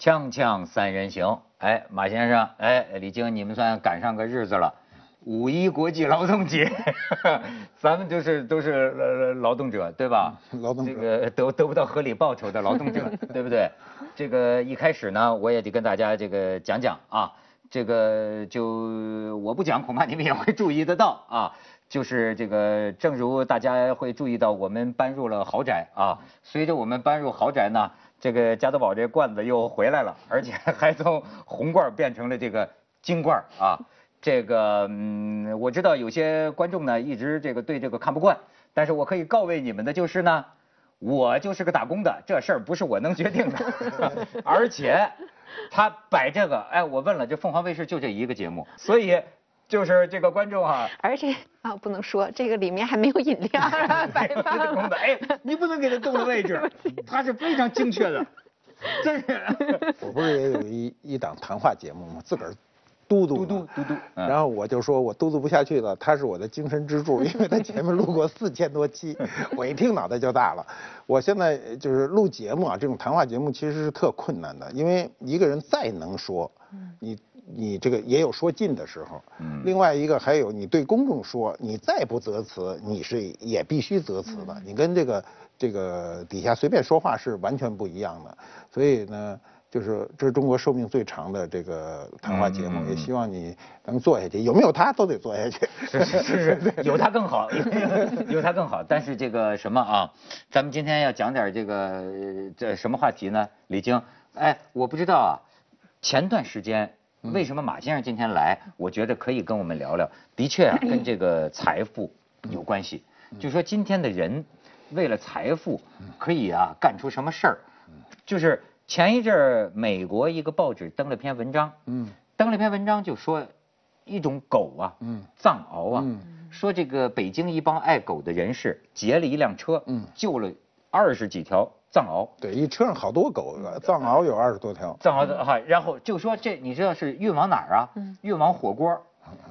锵锵三人行，哎，马先生，哎，李菁，你们算赶上个日子了，五一国际劳动节，咱们就是都是呃劳动者，对吧？劳动者这个得得不到合理报酬的劳动者，对不对？这个一开始呢，我也得跟大家这个讲讲啊，这个就我不讲，恐怕你们也会注意得到啊。就是这个，正如大家会注意到，我们搬入了豪宅啊。随着我们搬入豪宅呢，这个加多宝这罐子又回来了，而且还从红罐变成了这个金罐啊。这个嗯，我知道有些观众呢一直这个对这个看不惯，但是我可以告慰你们的就是呢，我就是个打工的，这事儿不是我能决定的，而且他摆这个，哎，我问了，这凤凰卫视就这一个节目，所以就是这个观众哈、而且啊，不能说这个里面还没有饮料啊，摆这放个公的，哎，你不能给他动了位置，他是非常精确的，这个。我不是也有一一档谈话节目吗？自个儿嘟嘟嘟嘟嘟然后我就说我嘟嘟不下去了，他是我的精神支柱，因为他前面录过四千多期，我一听脑袋就大了。我现在就是录节目啊，这种谈话节目其实是特困难的，因为一个人再能说，你你这个也有说尽的时候，嗯另外一个还有你对公众说，你再不择词，你是也必须择词的，你跟这个这个底下随便说话是完全不一样的，所以呢。就是这是中国寿命最长的这个谈话节目，也希望你能做下去。有没有他都得做下去。是是是是，有他更好，有他更好。但是这个什么啊，咱们今天要讲点这个呃这什么话题呢？李菁，哎，我不知道啊，前段时间为什么马先生今天来，我觉得可以跟我们聊聊。的确啊，跟这个财富有关系。就说今天的人为了财富，可以啊干出什么事儿，就是前一阵儿美国一个报纸登了篇文章，嗯。登了篇文章就说一种狗啊，嗯。藏獒啊，嗯。说这个北京一帮爱狗的人士劫了一辆车，嗯。救了二十几条藏獒，对，一车上好多狗，藏獒有二十多条。藏獒的哈，然后就说这你知道是运往哪儿啊？嗯运往火锅，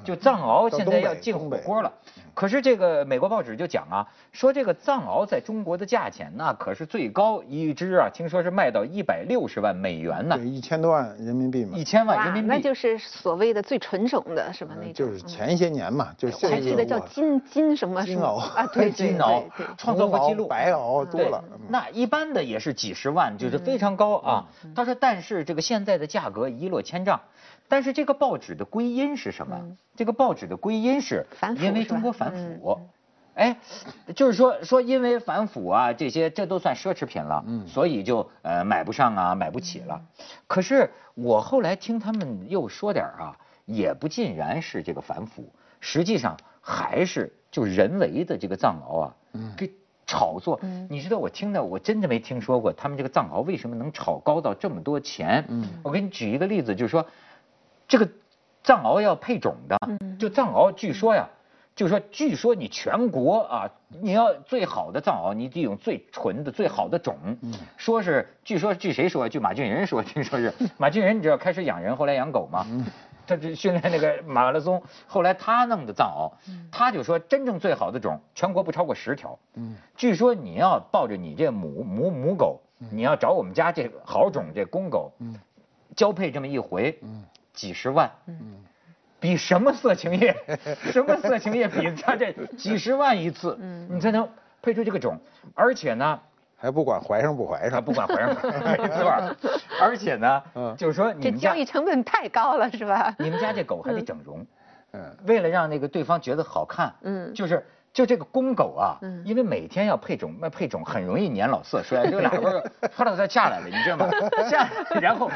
就藏獒现在要进火锅了。可是这个美国报纸就讲啊，说这个藏獒在中国的价钱那可是最高一只啊，听说是卖到一百六十万美元呢对，，一千多万人民币嘛一。千万人民币。那就是所谓的最纯种的是吧？那种就是前些年嘛，就是我还记得叫金金什么什么金獒啊，对对金对獒对，创造过记录，白獒多了。嗯那一般的也是几十万，就是非常高啊。他说，但是这个现在的价格一落千丈，但是这个报纸的归因是什么？嗯这个报纸的归因是因为中国反嗯腐。哎，就是说说因为反腐啊，这些这都算奢侈品了，嗯所以就呃买不上啊，买不起了。可是我后来听他们又说点儿啊，也不尽然是这个反腐，实际上还是就人为的这个藏獒啊，嗯给炒作。嗯你知道我听的我真的没听说过，他们这个藏獒为什么能炒高到这么多钱？嗯我给你举一个例子，就是说这个藏獒要配种的，嗯就藏獒据说呀。就是说，据说你全国啊，你要最好的藏獒，你得用最纯的、最好的种。嗯说是，据说据谁说？据马俊仁说，听说是 马俊仁，你知道开始养人，后来养狗吗？嗯他这训练那个马拉松，后来他弄的藏獒，嗯他就说真正最好的种，全国不超过十条。嗯据说你要抱着你这母母母狗，你要找我们家这个好种这公狗，嗯交配这么一回，嗯几十万，嗯。比什么色情业，什么色情业比他这几十万一次，嗯你才能配出这个种，而且呢，还不管怀上不怀上。他不管怀上不怀没错儿，而且呢，嗯就是说你这们家交易成本太高了是吧？你们家这狗还得整容，嗯。为了让那个对方觉得好看，嗯。就是就这个公狗啊，嗯。因为每天要配种，那配种很容易年老色衰，就俩味儿啪啦它下来了，你知道吗？下来，然后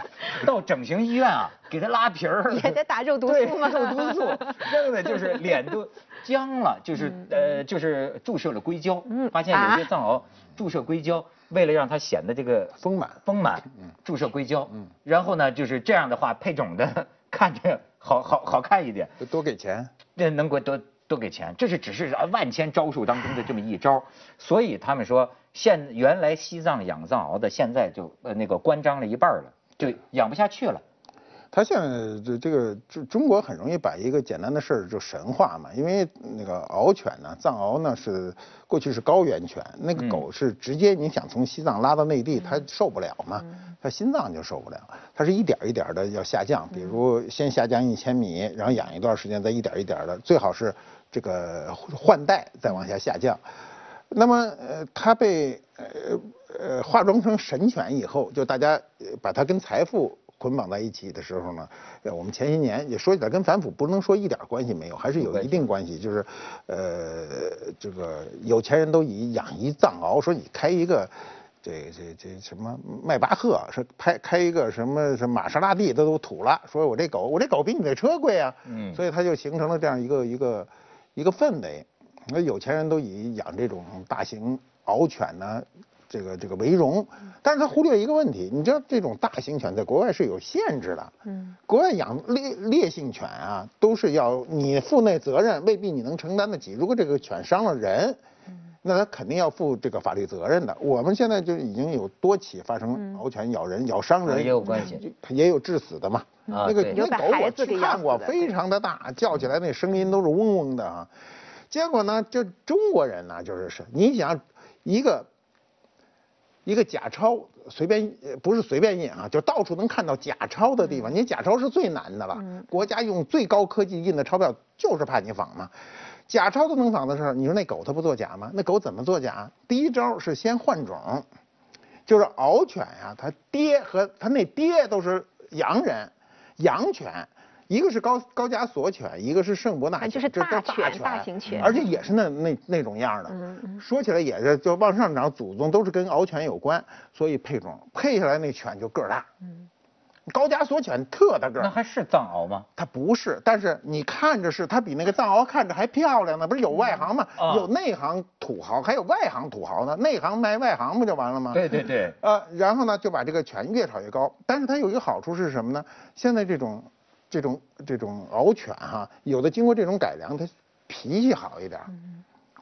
到整形医院啊，给它拉皮儿，也得打肉毒素吗？肉毒素，弄的就是脸都僵了，就是呃，就是注射了硅胶，嗯发现有些啊藏獒注射硅胶，为了让它显得这个丰满。丰满，注射硅胶，嗯。然后呢，就是这样的话配种的看着好好好看一点，就多给钱。那能给多多给钱，这是只是啊万千招数当中的这么一招，所以他们说现原来西藏养藏獒的，现在就呃那个关张了一半了，就养不下去了。他现在这这个中中国很容易把一个简单的事儿就神化嘛，因为那个獒犬呢，藏獒呢是过去是高原犬，那个狗是直接你想从西藏拉到内地，它受不了嘛，它心脏就受不了，它是一点一点的要下降，比如先下降一千米，然后养一段时间，再一点一点的，最好是这个换代再往下下降。那么呃，它被呃呃化妆成神犬以后，就大家把它跟财富。捆绑在一起的时候呢，呃，我们前些年也说起来跟反腐不能说一点关系没有，还是有一定关系。就是，呃，这个有钱人都以养一藏獒，说你开一个，这这这什么迈巴赫，说开开一个什么什么玛莎拉蒂，他都土了。说我这狗，我这狗比你这车贵啊。嗯。所以它就形成了这样一个一个一个氛围。那有钱人都以养这种大型獒犬呢。这个这个为荣，但是他忽略一个问题，你知道这种大型犬在国外是有限制的。嗯，国外养烈烈性犬啊，都是要你负那责任，未必你能承担得起。如果这个犬伤了人，那他肯定要负这个法律责任的。我们现在就已经有多起发生獒犬咬人、咬伤人，也有关系，也有致死的嘛。啊，那个那狗我去看过，非常的大，叫起来那声音都是嗡嗡的啊。结果呢，就中国人呢，就是是，你想一个。一个假钞随便不是随便印啊，就到处能看到假钞的地方。你假钞是最难的了，国家用最高科技印的钞票就是怕你仿嘛。假钞都能仿的时候，你说那狗它不作假吗？那狗怎么作假？第一招是先换种，就是獒犬呀，它爹和它那爹都是洋人，洋犬。一个是高高加索犬，一个是圣伯纳犬，就是大犬，大型犬，而且也是那那那种样的。说起来也是，就往上涨，祖宗都是跟獒犬有关，所以配种配下来那犬就个儿大。嗯，高加索犬特大个儿。那还是藏獒吗？它不是，但是你看着是，它比那个藏獒看着还漂亮呢。不是有外行吗？有内行土豪，还有外行土豪呢。内行卖外行不就完了吗？对对对。呃，然后呢，就把这个犬越炒越高。但是它有一个好处是什么呢？现在这种。这种这种獒犬哈，有的经过这种改良，它脾气好一点。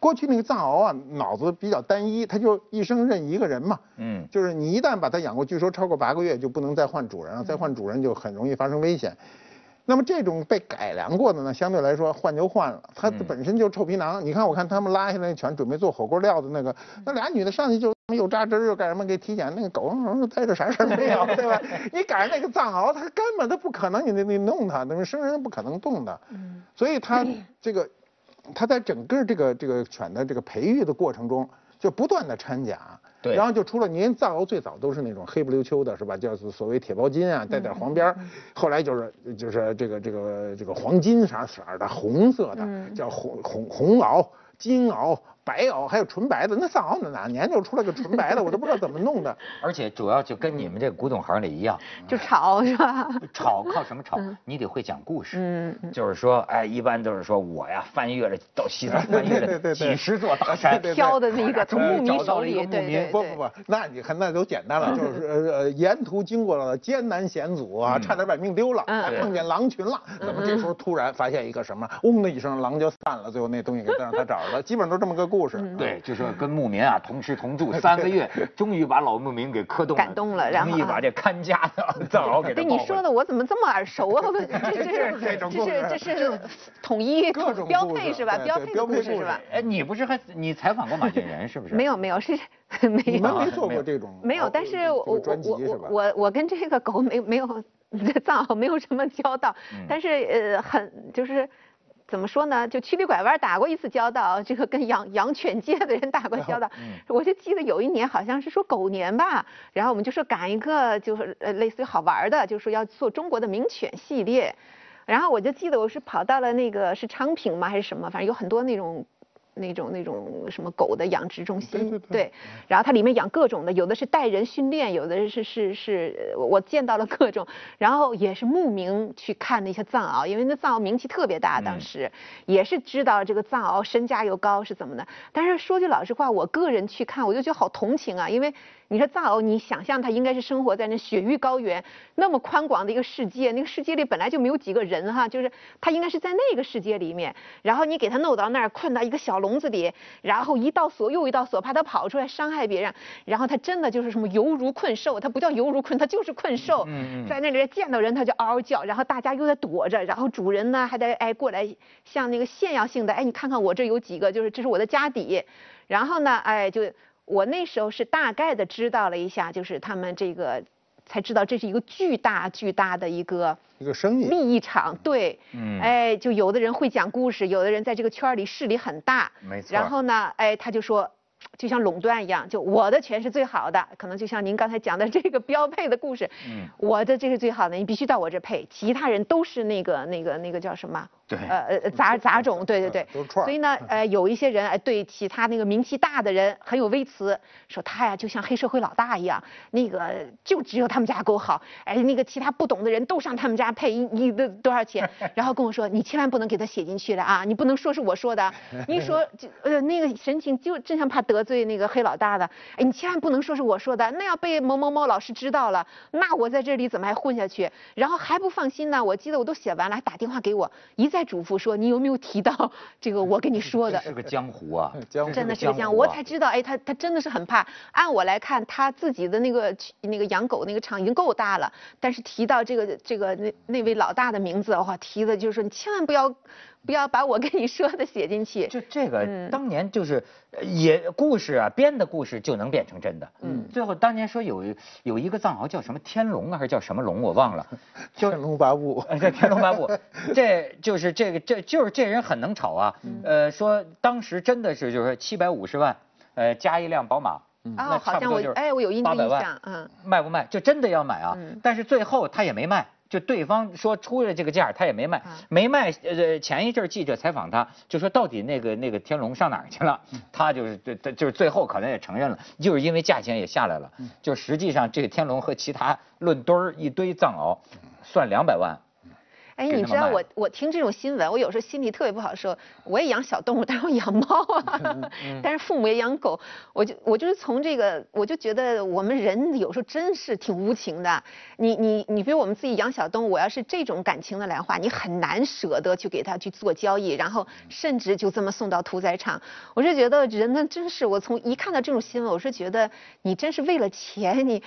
过去那个藏獒啊，脑子比较单一，它就一生认一个人嘛。嗯，就是你一旦把它养过，据说超过八个月就不能再换主人了，再换主人就很容易发生危险。那么这种被改良过的呢，相对来说换就换了，它本身就臭皮囊。你看，我看他们拉下来犬准备做火锅料的那个，那俩女的上去就又扎针又干什么给体检，那个狗待着啥事儿没有，对吧？你赶上那个藏獒，它根本它不可能，你你你弄它，那么生人不可能动的。嗯。所以它这个，它在整个这个这个犬的这个培育的过程中，就不断的掺假。对，然后就出了，您藏獒最早都是那种黑不溜秋的，是吧？叫所谓铁包金啊，带点黄边儿。后来就是就是这个这个这个黄金啥色儿的，红色的，叫红红红獒、金袄。白袄还有纯白的，那藏獒哪年就出来个纯白的，我都不知道怎么弄的。而且主要就跟你们这古董行里一样，就炒是吧？炒靠什么炒？你得会讲故事。嗯就是说，哎，一般都是说我呀，翻越了到西藏，翻越了几十座大山，挑的那个从牧民手里，对对不不不，那你看那都简单了，就是呃沿途经过了艰难险阻啊，差点把命丢了，还碰见狼群了，怎么这时候突然发现一个什么？嗡的一声，狼就散了，最后那东西给让他找着了，基本都这么个。故事对，就是跟牧民啊同吃同住 三个月，终于把老牧民给磕动感动了，然后把这看家的藏獒给对你说的我怎么这么耳熟啊？这这是这是这是统一标配是吧？标配的故事是吧？哎，你不是还你采访过马俊仁是不是？没有没有是没有，你们没做过这种没有，但是我我我我我跟这个狗没没有 藏獒没有什么交道，但是呃很就是。怎么说呢？就曲里拐弯打过一次交道，这个跟养养犬界的人打过交道。我就记得有一年好像是说狗年吧，然后我们就说赶一个就是呃类似于好玩的，就是说要做中国的名犬系列，然后我就记得我是跑到了那个是昌平吗还是什么，反正有很多那种。那种那种什么狗的养殖中心，对，然后它里面养各种的，有的是带人训练，有的是是是，我见到了各种，然后也是慕名去看那些藏獒，因为那藏獒名气特别大，当时也是知道这个藏獒身价又高是怎么的。但是说句老实话，我个人去看，我就觉得好同情啊，因为你说藏獒，你想象它应该是生活在那雪域高原那么宽广的一个世界，那个世界里本来就没有几个人哈，就是它应该是在那个世界里面，然后你给它弄到那儿，困到一个小笼子里，然后一道锁又一道锁，怕它跑出来伤害别人，然后它真的就是什么犹如困兽，它不叫犹如困，它就是困兽，在那里见到人它就嗷嗷叫，然后大家又在躲着，然后主人呢还得哎过来像那个炫耀性的哎你看看我这有几个，就是这是我的家底。然后呢，哎，就我那时候是大概的知道了一下，就是他们这个才知道这是一个巨大巨大的一个一个生意利益场，对，嗯，哎，就有的人会讲故事，有的人在这个圈里势力很大，没错。然后呢，哎，他就说。就像垄断一样，就我的权是最好的，可能就像您刚才讲的这个标配的故事，嗯，我的这是最好的，你必须到我这配，其他人都是那个那个那个叫什么？对，呃呃杂杂种，对对对，所以呢，呃有一些人哎对其他那个名气大的人很有微词，说他呀就像黑社会老大一样，那个就只有他们家狗好，哎那个其他不懂的人都上他们家配一一的多少钱，然后跟我说你千万不能给他写进去了啊，你不能说是我说的，一说就呃那个神情就真像怕得罪。那个黑老大的，哎，你千万不能说是我说的，那要被某某某老师知道了，那我在这里怎么还混下去？然后还不放心呢，我记得我都写完了，还打电话给我，一再嘱咐说你有没有提到 这个我跟你说的？是个江湖啊，真的是个江湖，我才知道，哎，他他真的是很怕。按我来看，他自己的那个那个养狗那个厂已经够大了，但是提到这个这个那那位老大的名字，哇，提的就是说你千万不要。不要把我跟你说的写进去。就这个，当年就是也故事啊，编的故事就能变成真的。嗯。最后当年说有有一个藏獒叫什么天龙啊，还是叫什么龙，我忘了。天龙八部。这 天龙八部，这就是这个，这就是这人很能炒啊。呃，说当时真的是就是七百五十万，呃，加一辆宝马，那差不多就是哎，我有印象，嗯。卖不卖？就真的要买啊？但是最后他也没卖。就对方说出了这个价，他也没卖，没卖。呃，前一阵记者采访他，就说到底那个那个天龙上哪儿去了？他就是对，就是最后可能也承认了，就是因为价钱也下来了。就实际上这个天龙和其他论堆儿一堆藏獒，算两百万。哎，你知道我我听这种新闻，我有时候心里特别不好受。我也养小动物，但是我养猫啊，但是父母也养狗，我就我就是从这个，我就觉得我们人有时候真是挺无情的。你你你，比如我们自己养小动物，我要是这种感情的来话，你很难舍得去给它去做交易，然后甚至就这么送到屠宰场。我是觉得人呢，真是我从一看到这种新闻，我是觉得你真是为了钱你。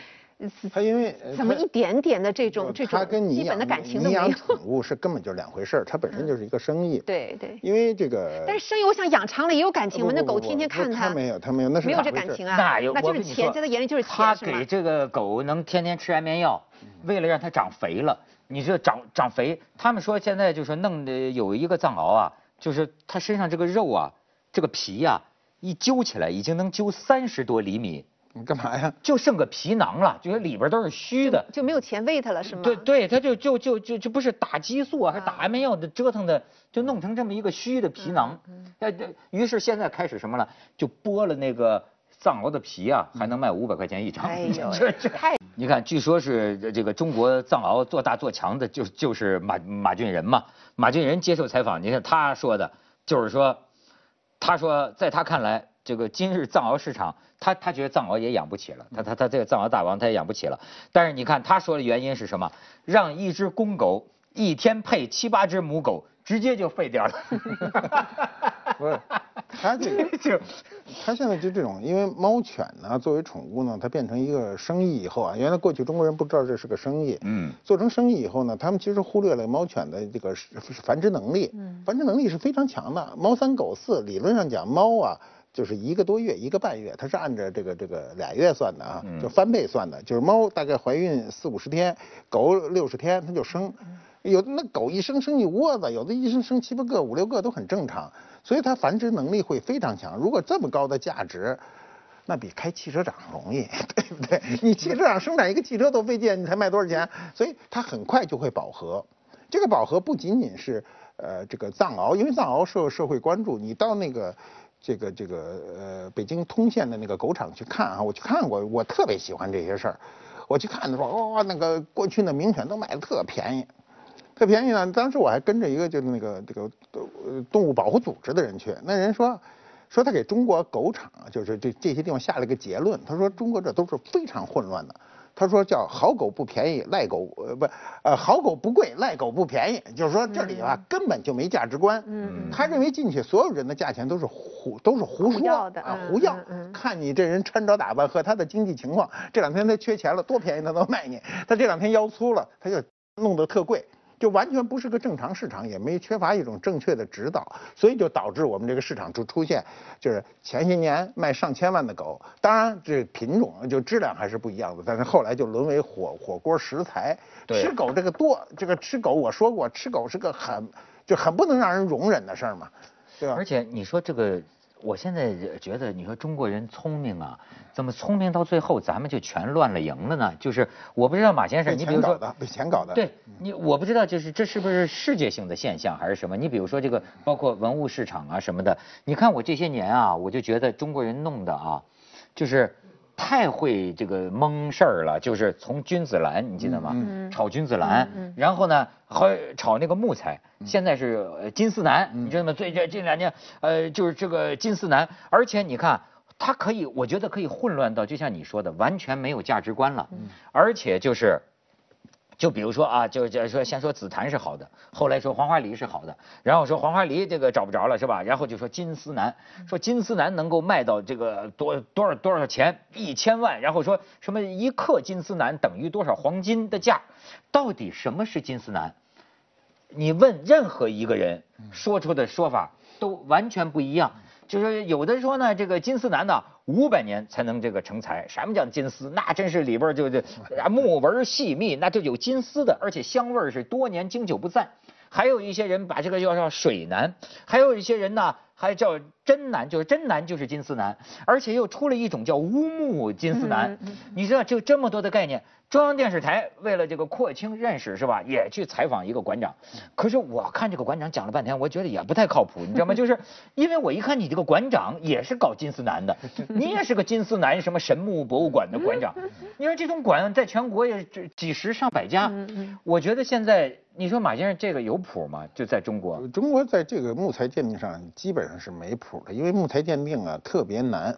他因为怎么一点点的这种这种基本的感情都没有。你养宠物是根本就是两回事儿，它本身就是一个生意。对对。因为这个。但是生意，我想养长了也有感情嘛？那狗天天看它。没有，它没有，那是没有这感情啊。那有，那就是钱，在他眼里就是钱，他给这个狗能天天吃安眠药，为了让它长肥了。你这长长肥，他们说现在就是弄的有一个藏獒啊，就是它身上这个肉啊，这个皮呀，一揪起来已经能揪三十多厘米。你干嘛呀？就剩个皮囊了，就是里边都是虚的，就没有钱喂它了，是吗？对对，它就就就就就不是打激素啊，还打安眠药的折腾的，就弄成这么一个虚的皮囊。哎，于是现在开始什么了？就剥了那个藏獒的皮啊，还能卖五百块钱一张。哎 呦，这这太 你看，据说是这个中国藏獒做大做强的，就就是马马俊仁嘛。马俊仁接受采访，你看他说的，就是说，他说在他看来。这个今日藏獒市场，他他觉得藏獒也养不起了，他他他这个藏獒大王他也养不起了。但是你看他说的原因是什么？让一只公狗一天配七八只母狗，直接就废掉了。不是，他这个 就他现在就这种，因为猫犬呢作为宠物呢，它变成一个生意以后啊，原来过去中国人不知道这是个生意，嗯，做成生意以后呢，他们其实忽略了猫犬的这个繁殖能力，嗯，繁殖能力是非常强的。猫三狗四，理论上讲猫啊。就是一个多月，一个半月，它是按照这个这个俩月算的啊，就翻倍算的。就是猫大概怀孕四五十天，狗六十天它就生，有的那狗一生生一窝子，有的一生生七八个、五六个都很正常，所以它繁殖能力会非常强。如果这么高的价值，那比开汽车厂容易，对不对？你汽车厂生产一个汽车都费劲，你才卖多少钱？所以它很快就会饱和。这个饱和不仅仅是呃这个藏獒，因为藏獒受社会关注，你到那个。这个这个呃，北京通县的那个狗场去看啊，我去看过，我特别喜欢这些事儿。我去看的时候，哇，那个过去的名犬都卖的特便宜，特便宜呢。当时我还跟着一个就是那个这个动物保护组织的人去，那人说。说他给中国狗场，就是这这些地方下了个结论，他说中国这都是非常混乱的。他说叫好狗不便宜，赖狗呃不呃好狗不贵，赖狗不便宜，就是说这里啊根本就没价值观。嗯，他认为进去所有人的价钱都是胡都是胡说啊胡要，看你这人穿着打扮和他的经济情况，这两天他缺钱了，多便宜他都卖你。他这两天腰粗了，他就弄得特贵。就完全不是个正常市场，也没缺乏一种正确的指导，所以就导致我们这个市场就出现，就是前些年卖上千万的狗，当然这品种就质量还是不一样的，但是后来就沦为火火锅食材。吃狗这个多，这个吃狗我说过，吃狗是个很就很不能让人容忍的事儿嘛，对吧？而且你说这个。我现在觉得，你说中国人聪明啊，怎么聪明到最后咱们就全乱了营了呢？就是我不知道马先生，你比如说被钱搞的，对你我不知道，就是这是不是世界性的现象还是什么？你比如说这个，包括文物市场啊什么的，你看我这些年啊，我就觉得中国人弄的啊，就是。太会这个蒙事儿了，就是从君子兰，你记得吗？炒君子兰，然后呢，还炒那个木材。现在是金丝楠，你知道吗？最这这两年，呃，就是这个金丝楠，而且你看，它可以，我觉得可以混乱到，就像你说的，完全没有价值观了，而且就是。就比如说啊，就就说先说紫檀是好的，后来说黄花梨是好的，然后说黄花梨这个找不着了是吧？然后就说金丝楠，说金丝楠能够卖到这个多多少多少钱，一千万，然后说什么一克金丝楠等于多少黄金的价，到底什么是金丝楠？你问任何一个人，说出的说法都完全不一样。就是有的说呢，这个金丝楠呢，五百年才能这个成材。什么叫金丝？那真是里边就就啊木纹细密，那就有金丝的，而且香味是多年经久不散。还有一些人把这个叫叫水楠，还有一些人呢。还叫真楠，就是真楠就是金丝楠，而且又出了一种叫乌木金丝楠。你知道就这么多的概念，中央电视台为了这个扩清认识是吧，也去采访一个馆长。可是我看这个馆长讲了半天，我觉得也不太靠谱，你知道吗？就是因为我一看你这个馆长也是搞金丝楠的，你也是个金丝楠什么神木博物馆的馆长。你说这种馆在全国也几十上百家，我觉得现在。你说马先生这个有谱吗？就在中国，中国在这个木材鉴定上基本上是没谱的，因为木材鉴定啊特别难，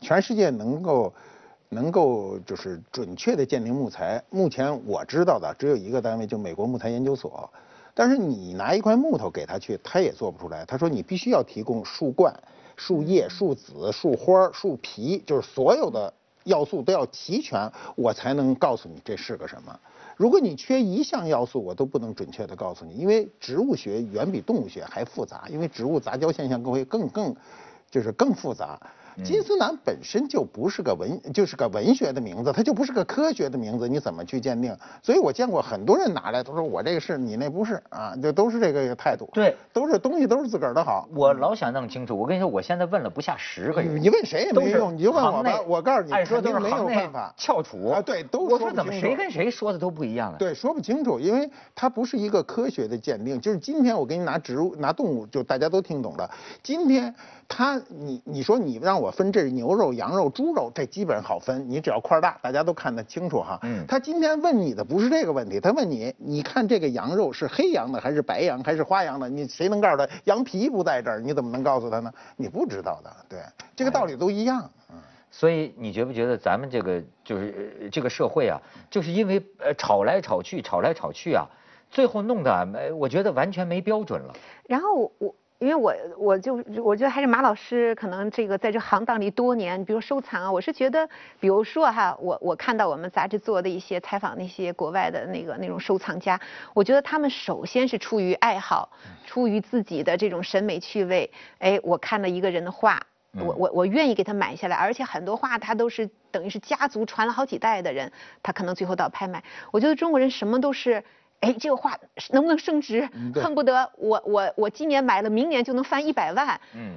全世界能够能够就是准确的鉴定木材，目前我知道的只有一个单位，就美国木材研究所。但是你拿一块木头给他去，他也做不出来。他说你必须要提供树冠、树叶、树籽、树花、树皮，就是所有的要素都要齐全，我才能告诉你这是个什么。如果你缺一项要素，我都不能准确的告诉你，因为植物学远比动物学还复杂，因为植物杂交现象更会更更，就是更复杂。金丝楠本身就不是个文，就是个文学的名字，它就不是个科学的名字，你怎么去鉴定？所以我见过很多人拿来都说我这个是你那不是啊，就都是这个态度。对，都是东西都是自个儿的好。我老想弄清楚，我跟你说，我现在问了不下十个人，你问谁也没用，你就问我吧。我告诉你，按说都是没有办法翘楚啊，对，都我说怎么谁跟谁说的都不一样了？对，说不清楚，因为它不是一个科学的鉴定。就是今天我给你拿植物、拿动物，就大家都听懂了。今天。他，你你说你让我分这是牛肉、羊肉、猪肉，这基本好分，你只要块大，大家都看得清楚哈。嗯。他今天问你的不是这个问题，他问你，你看这个羊肉是黑羊的还是白羊还是花羊的？你谁能告诉他？羊皮不在这儿，你怎么能告诉他呢？你不知道的，对，这个道理都一样。嗯。所以你觉不觉得咱们这个就是这个社会啊，就是因为呃吵来吵去，吵来吵去啊，最后弄得没，我觉得完全没标准了。然后我。因为我我就我觉得还是马老师可能这个在这行当里多年，比如收藏啊，我是觉得，比如说哈，我我看到我们杂志做的一些采访那些国外的那个那种收藏家，我觉得他们首先是出于爱好，出于自己的这种审美趣味，哎，我看了一个人的画，我我我愿意给他买下来，而且很多画他都是等于是家族传了好几代的人，他可能最后到拍卖，我觉得中国人什么都是。哎，这个画能不能升值？恨不得我我我今年买了，明年就能翻一百万。嗯。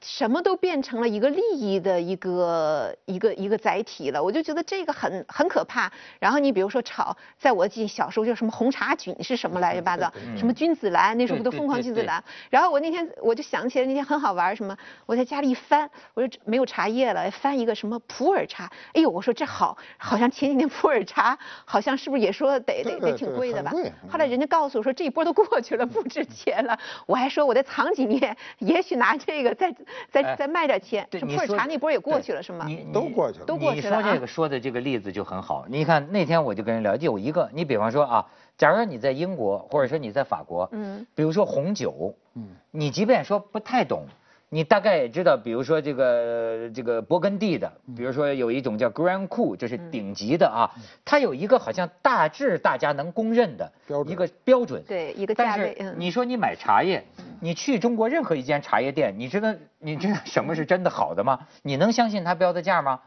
什么都变成了一个利益的一个一个一个载体了，我就觉得这个很很可怕。然后你比如说炒，在我记小时候叫什么红茶菌是什么来着？八糟，什么君子兰，那时候不都疯狂君子兰？然后我那天我就想起来那天很好玩，什么我在家里一翻，我说没有茶叶了，翻一个什么普洱茶。哎呦，我说这好，好像前几年普洱茶好像是不是也说得得得挺贵的吧？后来人家告诉我说这一波都过去了，不值钱了。我还说我再藏几年，也许拿这个再。再再卖点钱。普洱茶那波也过去了是吗？都过去了，都过去了。你说这个说的这个例子就很好。你看那天我就跟人聊，就有一个，你比方说啊，假如说你在英国或者说你在法国，嗯，比如说红酒，嗯，你即便说不太懂。你大概也知道，比如说这个这个勃艮第的，比如说有一种叫 Grand Cru，这是顶级的啊，它有一个好像大致大家能公认的一个标准，对一个价位。但是你说你买茶叶，你去中国任何一间茶叶店，你知道你知道什么是真的好的吗？你能相信它标的价吗？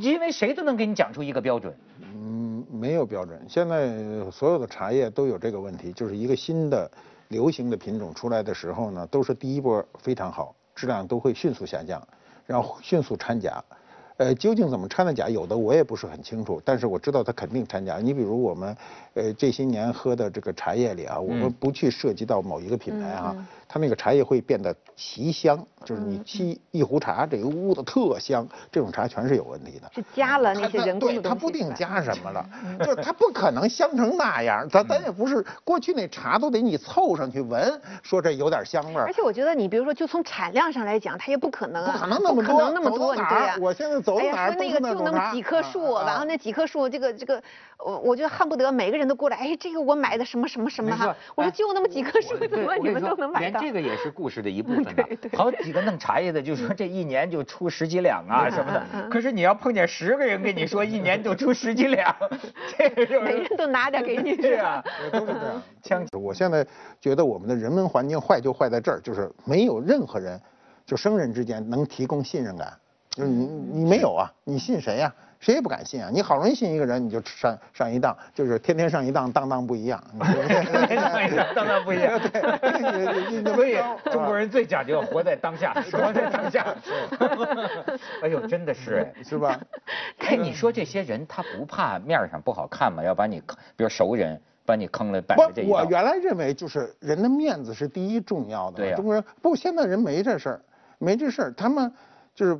因为谁都能给你讲出一个标准。嗯，没有标准。现在所有的茶叶都有这个问题，就是一个新的。流行的品种出来的时候呢，都是第一波非常好，质量都会迅速下降，然后迅速掺假。呃，究竟怎么掺的假？有的我也不是很清楚，但是我知道它肯定掺假。你比如我们，呃，这些年喝的这个茶叶里啊，我们不去涉及到某一个品牌哈，它那个茶叶会变得奇香，就是你沏一壶茶，这个屋子特香，这种茶全是有问题的。是加了那些人工的它不定加什么了，就是它不可能香成那样。咱咱也不是过去那茶都得你凑上去闻，说这有点香味儿。而且我觉得你比如说就从产量上来讲，它也不可能啊，不可能那么多，那么多，对呀。我现在。哎呀，说那个就那么几棵树，然后那几棵树，这个这个，我我就恨不得每个人都过来，哎，这个我买的什么什么什么哈，我说就那么几棵树，怎么你们都能买到？连这个也是故事的一部分呢。好几个弄茶叶的就说这一年就出十几两啊什么的，可是你要碰见十个人跟你说一年就出十几两，这个是每人都拿点给你是啊，都是这样。枪，我现在觉得我们的人文环境坏就坏在这儿，就是没有任何人，就生人之间能提供信任感。就是你你没有啊，你信谁呀？谁也不敢信啊！你好容易信一个人，你就上上一当，就是天天上一当，当当不一样。天天上一当，当当不一样。对，所以中国人最讲究活在当下，活在当下。哎呦，真的是，是吧？哎，你说这些人他不怕面上不好看吗？要把你坑，比如熟人把你坑了，摆这一我原来认为就是人的面子是第一重要的。对中国人不，现在人没这事儿，没这事儿，他们就是。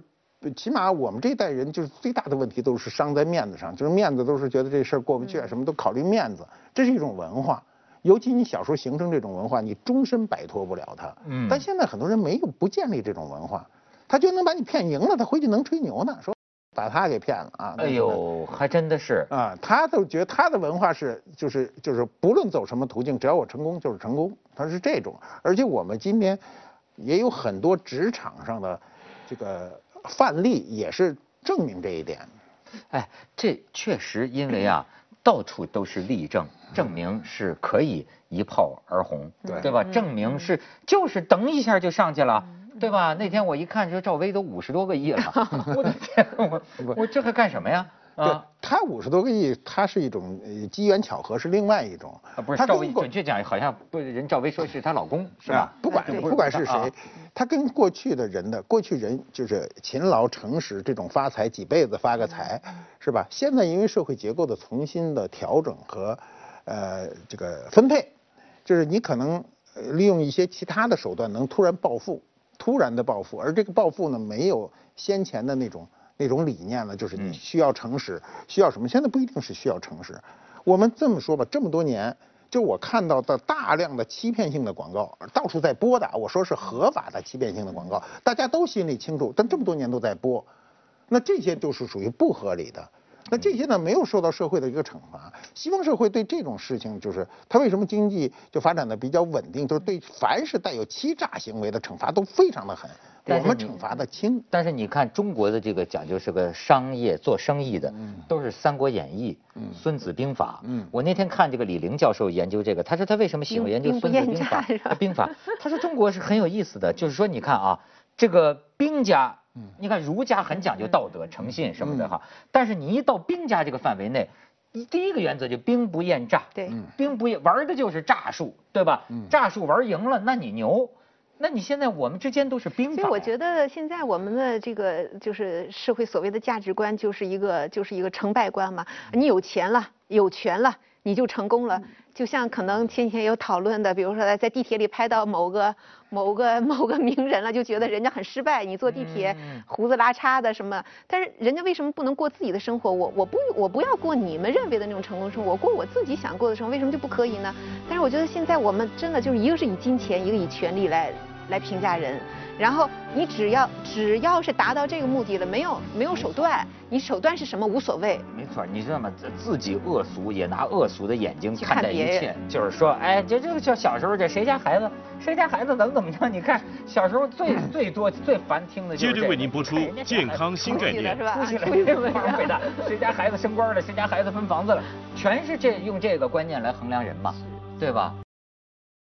起码我们这代人就是最大的问题都是伤在面子上，就是面子都是觉得这事儿过不去，什么都考虑面子，这是一种文化。尤其你小时候形成这种文化，你终身摆脱不了它。嗯。但现在很多人没有不建立这种文化，他就能把你骗赢了，他回去能吹牛呢，说把他给骗了啊。哎呦，还真的是啊，他都觉得他的文化是就是就是不论走什么途径，只要我成功就是成功，他是这种。而且我们今天也有很多职场上的这个。范例也是证明这一点，哎，这确实因为啊，到处都是例证，证明是可以一炮而红，对对吧？证明是就是等一下就上去了，对吧？那天我一看，说赵薇都五十多个亿了，我的天，我我这还干什么呀？对，他五十多个亿，他是一种呃机缘巧合，是另外一种。啊，不是赵薇，准确讲好像不，人赵薇说是她老公，是吧？不管不管是谁，他跟过去的人的过去人就是勤劳诚实这种发财几辈子发个财，是吧？现在因为社会结构的重新的调整和呃这个分配，就是你可能利用一些其他的手段能突然暴富，突然的暴富，而这个暴富呢没有先前的那种。那种理念呢，就是你需要诚实，需要什么？现在不一定是需要诚实。我们这么说吧，这么多年，就我看到的大量的欺骗性的广告，到处在播的。我说是合法的欺骗性的广告，大家都心里清楚，但这么多年都在播，那这些就是属于不合理的。那这些呢，没有受到社会的一个惩罚。西方社会对这种事情，就是它为什么经济就发展的比较稳定，就是对凡是带有欺诈行为的惩罚都非常的狠。我们惩罚的轻。但是你看中国的这个讲究是个商业做生意的，都是《三国演义》《孙子兵法》。我那天看这个李玲教授研究这个，他说他为什么喜欢研究《孙子兵法》？兵法，他说中国是很有意思的，就是说你看啊，这个兵家。你看儒家很讲究道德、诚信什么的哈，但是你一到兵家这个范围内，第一个原则就兵不厌诈，对，兵不厌玩的就是诈术，对吧？诈术玩赢了，那你牛，那你现在我们之间都是兵。所以我觉得现在我们的这个就是社会所谓的价值观就是一个就是一个成败观嘛，你有钱了，有权了。你就成功了，就像可能前几天有讨论的，比如说在地铁里拍到某个某个某个名人了，就觉得人家很失败。你坐地铁胡子拉碴的什么？但是人家为什么不能过自己的生活？我我不我不要过你们认为的那种成功生活，我过我自己想过的生活，为什么就不可以呢？但是我觉得现在我们真的就是一个是以金钱，一个以权力来来评价人。然后你只要只要是达到这个目的了，没有没有手段，你手段是什么无所谓。没错，你知道吗？自己恶俗也拿恶俗的眼睛看待一切，就是说，哎，这这个叫小时候这谁家孩子，谁家孩子怎么怎么着？你看小时候最最多最烦听的就是接着为您播出健康新概念，出息了，出息了，谁家孩子升官了，谁家孩子分房子了，全是这用这个观念来衡量人嘛，对吧？